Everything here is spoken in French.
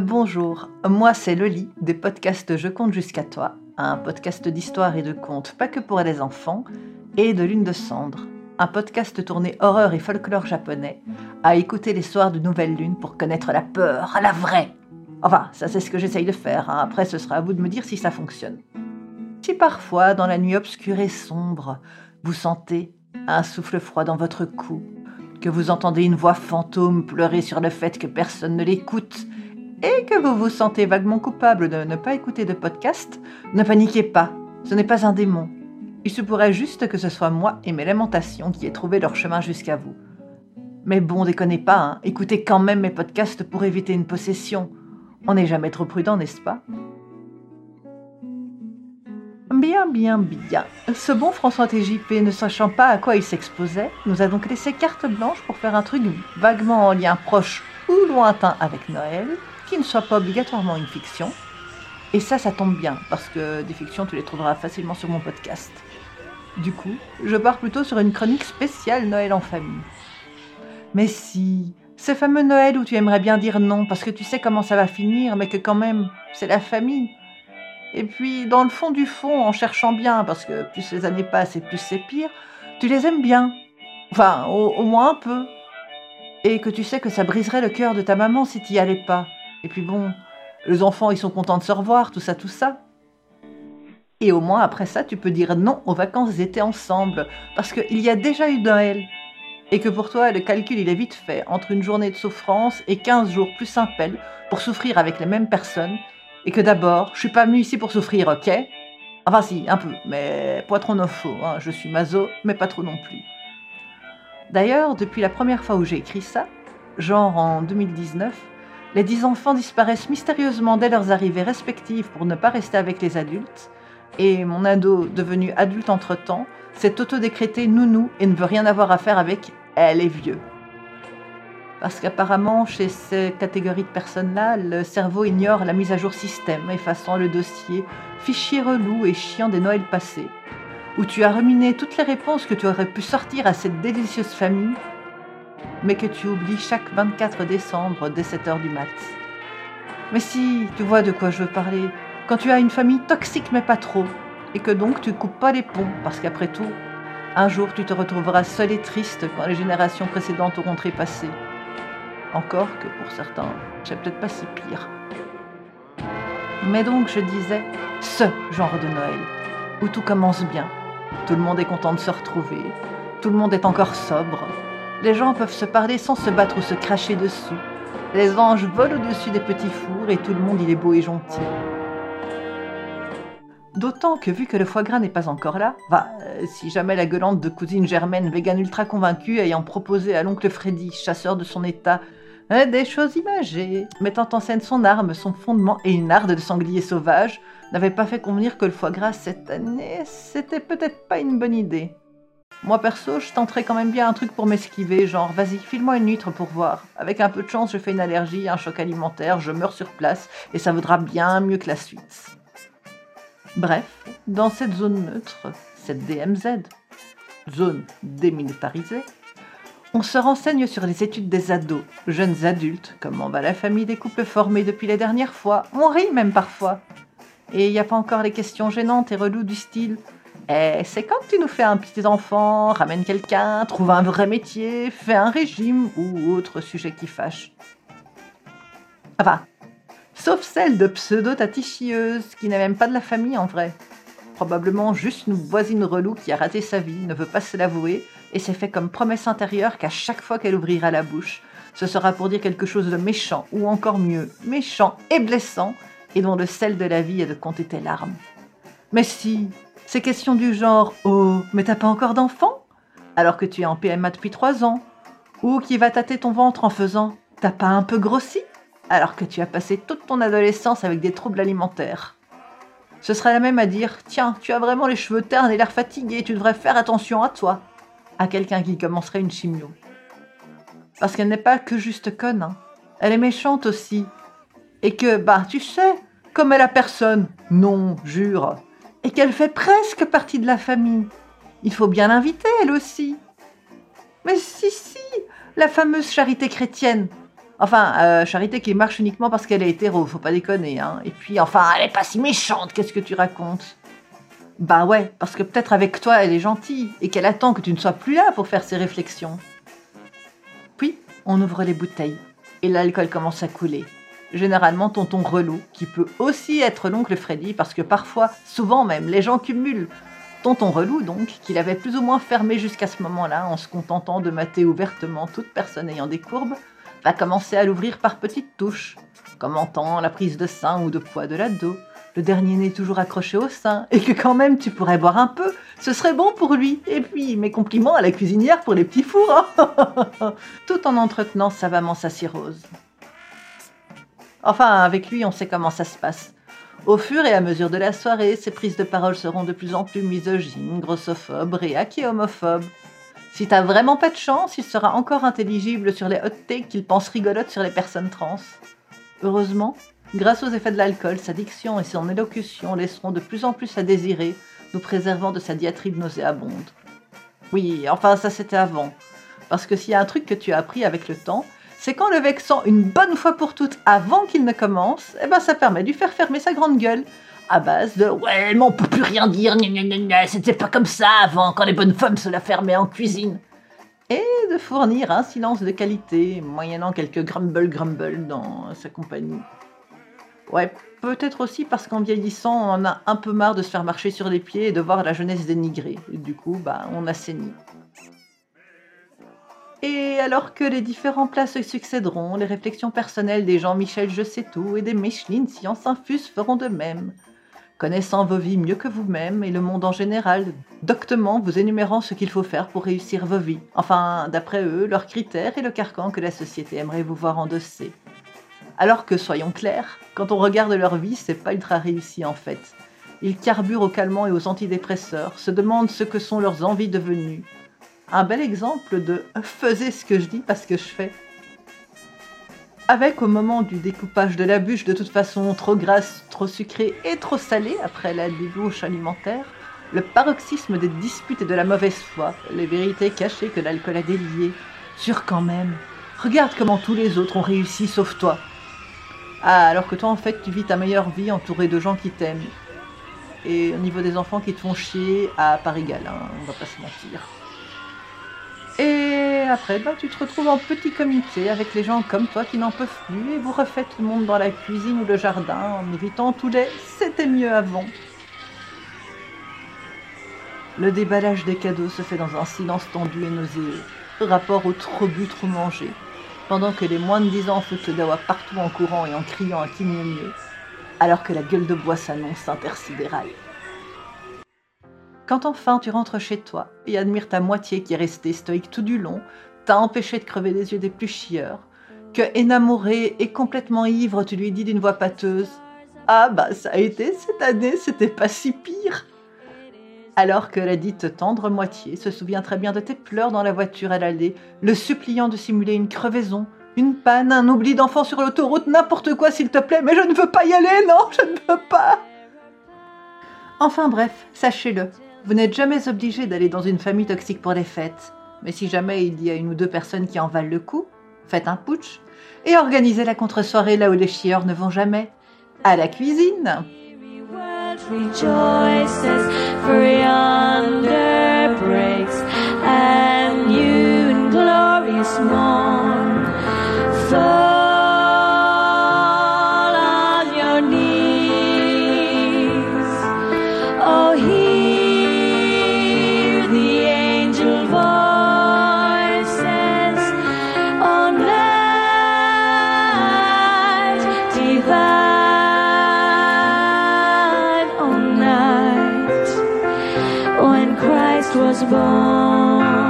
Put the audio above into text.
Bonjour, moi c'est Loli des podcasts Je compte jusqu'à toi, un podcast d'histoire et de contes pas que pour les enfants, et de Lune de Cendre, un podcast tourné horreur et folklore japonais, à écouter les soirs de Nouvelle Lune pour connaître la peur, la vraie. Enfin, ça c'est ce que j'essaye de faire, hein. après ce sera à vous de me dire si ça fonctionne. Si parfois, dans la nuit obscure et sombre, vous sentez un souffle froid dans votre cou, que vous entendez une voix fantôme pleurer sur le fait que personne ne l'écoute, et que vous vous sentez vaguement coupable de ne pas écouter de podcast, ne paniquez pas, ce n'est pas un démon. Il se pourrait juste que ce soit moi et mes lamentations qui aient trouvé leur chemin jusqu'à vous. Mais bon, déconnez pas, hein, écoutez quand même mes podcasts pour éviter une possession. On n'est jamais trop prudent, n'est-ce pas? Bien, bien, bien. Ce bon François TJP, ne sachant pas à quoi il s'exposait, nous a donc laissé carte blanche pour faire un truc vaguement en lien proche ou lointain avec Noël, qui ne soit pas obligatoirement une fiction. Et ça, ça tombe bien, parce que des fictions, tu les trouveras facilement sur mon podcast. Du coup, je pars plutôt sur une chronique spéciale Noël en famille. Mais si, ce fameux Noël où tu aimerais bien dire non, parce que tu sais comment ça va finir, mais que quand même, c'est la famille. Et puis, dans le fond du fond, en cherchant bien, parce que plus les années passent et plus c'est pire, tu les aimes bien. Enfin, au, au moins un peu. Et que tu sais que ça briserait le cœur de ta maman si tu y allais pas. Et puis bon, les enfants, ils sont contents de se revoir, tout ça, tout ça. Et au moins après ça, tu peux dire non aux vacances d'été ensemble, parce qu'il y a déjà eu Noël. Et que pour toi, le calcul, il est vite fait entre une journée de souffrance et 15 jours plus un pour souffrir avec les mêmes personnes. Et que d'abord, je suis pas venu ici pour souffrir, ok? Enfin si, un peu, mais pas trop no hein. Je suis mazo, mais pas trop non plus. D'ailleurs, depuis la première fois où j'ai écrit ça, genre en 2019, les dix enfants disparaissent mystérieusement dès leurs arrivées respectives pour ne pas rester avec les adultes, et mon ado, devenu adulte entre-temps, s'est autodécrété nounou et ne veut rien avoir à faire avec elle est vieux. Parce qu'apparemment, chez ces catégories de personnes-là, le cerveau ignore la mise à jour système, effaçant le dossier, fichier relou et chiant des Noëls passés, où tu as ruminé toutes les réponses que tu aurais pu sortir à cette délicieuse famille mais que tu oublies chaque 24 décembre dès 7h du mat. Mais si, tu vois de quoi je veux parler, quand tu as une famille toxique mais pas trop, et que donc tu coupes pas les ponts, parce qu'après tout, un jour tu te retrouveras seul et triste quand les générations précédentes auront trépassé. Encore que pour certains, c'est peut-être pas si pire. Mais donc je disais, ce genre de Noël, où tout commence bien, tout le monde est content de se retrouver, tout le monde est encore sobre, les gens peuvent se parler sans se battre ou se cracher dessus. Les anges volent au-dessus des petits fours et tout le monde il est beau et gentil. D'autant que vu que le foie gras n'est pas encore là, va, euh, si jamais la gueulante de cousine Germaine, vegan ultra convaincue, ayant proposé à l'oncle Freddy, chasseur de son état, euh, des choses imagées, mettant en scène son arme, son fondement et une arde de sanglier sauvage, n'avait pas fait convenir que le foie gras cette année, c'était peut-être pas une bonne idée. Moi perso, je tenterais quand même bien un truc pour m'esquiver, genre vas-y, file-moi une huître pour voir. Avec un peu de chance, je fais une allergie, un choc alimentaire, je meurs sur place, et ça vaudra bien mieux que la suite. Bref, dans cette zone neutre, cette DMZ, zone démilitarisée, on se renseigne sur les études des ados, jeunes adultes, comment va la famille des couples formés depuis les dernières fois, on rit même parfois. Et il n'y a pas encore les questions gênantes et reloues du style eh, c'est quand tu nous fais un petit enfant, ramène quelqu'un, trouve un vrai métier, fais un régime ou autre sujet qui fâche. Enfin, sauf celle de pseudo-tatichieuse qui n'est même pas de la famille en vrai. Probablement juste une voisine relou qui a raté sa vie, ne veut pas se l'avouer et s'est fait comme promesse intérieure qu'à chaque fois qu'elle ouvrira la bouche, ce sera pour dire quelque chose de méchant ou encore mieux, méchant et blessant et dont le sel de la vie est de compter tes larmes. Mais si, ces questions du genre Oh, mais t'as pas encore d'enfant? Alors que tu es en PMA depuis trois ans. Ou qui va tâter ton ventre en faisant T'as pas un peu grossi? Alors que tu as passé toute ton adolescence avec des troubles alimentaires. Ce serait la même à dire Tiens, tu as vraiment les cheveux ternes et l'air fatigué, tu devrais faire attention à toi. À quelqu'un qui commencerait une chimio. Parce qu'elle n'est pas que juste conne, hein. elle est méchante aussi. Et que, bah, tu sais, comme elle a personne. Non, jure et qu'elle fait presque partie de la famille. Il faut bien l'inviter, elle aussi. Mais si, si, la fameuse charité chrétienne. Enfin, euh, Charité qui marche uniquement parce qu'elle est hétéro, faut pas déconner. Hein. Et puis, enfin, elle est pas si méchante, qu'est-ce que tu racontes? Bah ouais, parce que peut-être avec toi, elle est gentille et qu'elle attend que tu ne sois plus là pour faire ses réflexions. Puis, on ouvre les bouteilles et l'alcool commence à couler. Généralement, tonton relou, qui peut aussi être l'oncle Freddy, parce que parfois, souvent même, les gens cumulent. Tonton relou, donc, qu'il avait plus ou moins fermé jusqu'à ce moment-là, en se contentant de mater ouvertement toute personne ayant des courbes, va commencer à l'ouvrir par petites touches, commentant la prise de sein ou de poids de l'ado, le dernier nez toujours accroché au sein, et que quand même tu pourrais boire un peu, ce serait bon pour lui. Et puis, mes compliments à la cuisinière pour les petits fours, hein. tout en entretenant savamment sa cirrhose. Enfin, avec lui, on sait comment ça se passe. Au fur et à mesure de la soirée, ses prises de parole seront de plus en plus misogynes, grossophobes, réac et homophobes. Si t'as vraiment pas de chance, il sera encore intelligible sur les hot takes qu'il pense rigolotes sur les personnes trans. Heureusement, grâce aux effets de l'alcool, sa diction et son élocution laisseront de plus en plus à désirer, nous préservant de sa diatribe nauséabonde. Oui, enfin ça c'était avant. Parce que s'il y a un truc que tu as appris avec le temps, c'est qu'en le vexant une bonne fois pour toutes avant qu'il ne commence, eh ben ça permet de lui faire fermer sa grande gueule, à base de ouais mais on peut plus rien dire, c'était pas comme ça avant quand les bonnes femmes se la fermaient en cuisine. Et de fournir un silence de qualité, moyennant quelques grumble grumble dans sa compagnie. Ouais, peut-être aussi parce qu'en vieillissant, on a un peu marre de se faire marcher sur les pieds et de voir la jeunesse dénigrée. Du coup, bah, on assainit. Et alors que les différents plats se succéderont, les réflexions personnelles des Jean-Michel Je sais tout et des Micheline Science Infuse feront de même connaissant vos vies mieux que vous-même et le monde en général, doctement vous énumérant ce qu'il faut faire pour réussir vos vies, enfin, d'après eux, leurs critères et le carcan que la société aimerait vous voir endosser. Alors que, soyons clairs, quand on regarde leur vie, c'est pas ultra réussi en fait. Ils carburent aux calmants et aux antidépresseurs, se demandent ce que sont leurs envies devenues. Un bel exemple de faisais ce que je dis parce que je fais avec au moment du découpage de la bûche de toute façon trop grasse, trop sucrée et trop salée après la débauche alimentaire, le paroxysme des disputes et de la mauvaise foi, les vérités cachées que l'alcool a déliées. Sur quand même. Regarde comment tous les autres ont réussi sauf toi. Ah, alors que toi en fait tu vis ta meilleure vie entourée de gens qui t'aiment. Et au niveau des enfants qui te font chier, à part égal, hein, on va pas se mentir. Et après, bah, tu te retrouves en petit comité avec les gens comme toi qui n'en peuvent plus et vous refaites le monde dans la cuisine ou le jardin en évitant tous les c'était mieux avant. Le déballage des cadeaux se fait dans un silence tendu et nauséeux, rapport au trop bu, trop mangé, pendant que les moins de dix ans foutent le dawa partout en courant et en criant à qui mieux mieux, alors que la gueule de bois s'annonce intersidérale. Quand enfin tu rentres chez toi et admires ta moitié qui est restée stoïque tout du long, t'as empêché de crever les yeux des plus chieurs, que énamoré et complètement ivre, tu lui dis d'une voix pâteuse Ah bah ça a été cette année, c'était pas si pire alors que la dite tendre moitié se souvient très bien de tes pleurs dans la voiture à l'allée, le suppliant de simuler une crevaison, une panne, un oubli d'enfant sur l'autoroute, n'importe quoi s'il te plaît, mais je ne veux pas y aller, non, je ne veux pas. Enfin bref, sachez-le, vous n'êtes jamais obligé d'aller dans une famille toxique pour les fêtes. Mais si jamais il y a une ou deux personnes qui en valent le coup, faites un putsch et organisez la contre-soirée là où les chieurs ne vont jamais. À la cuisine! long.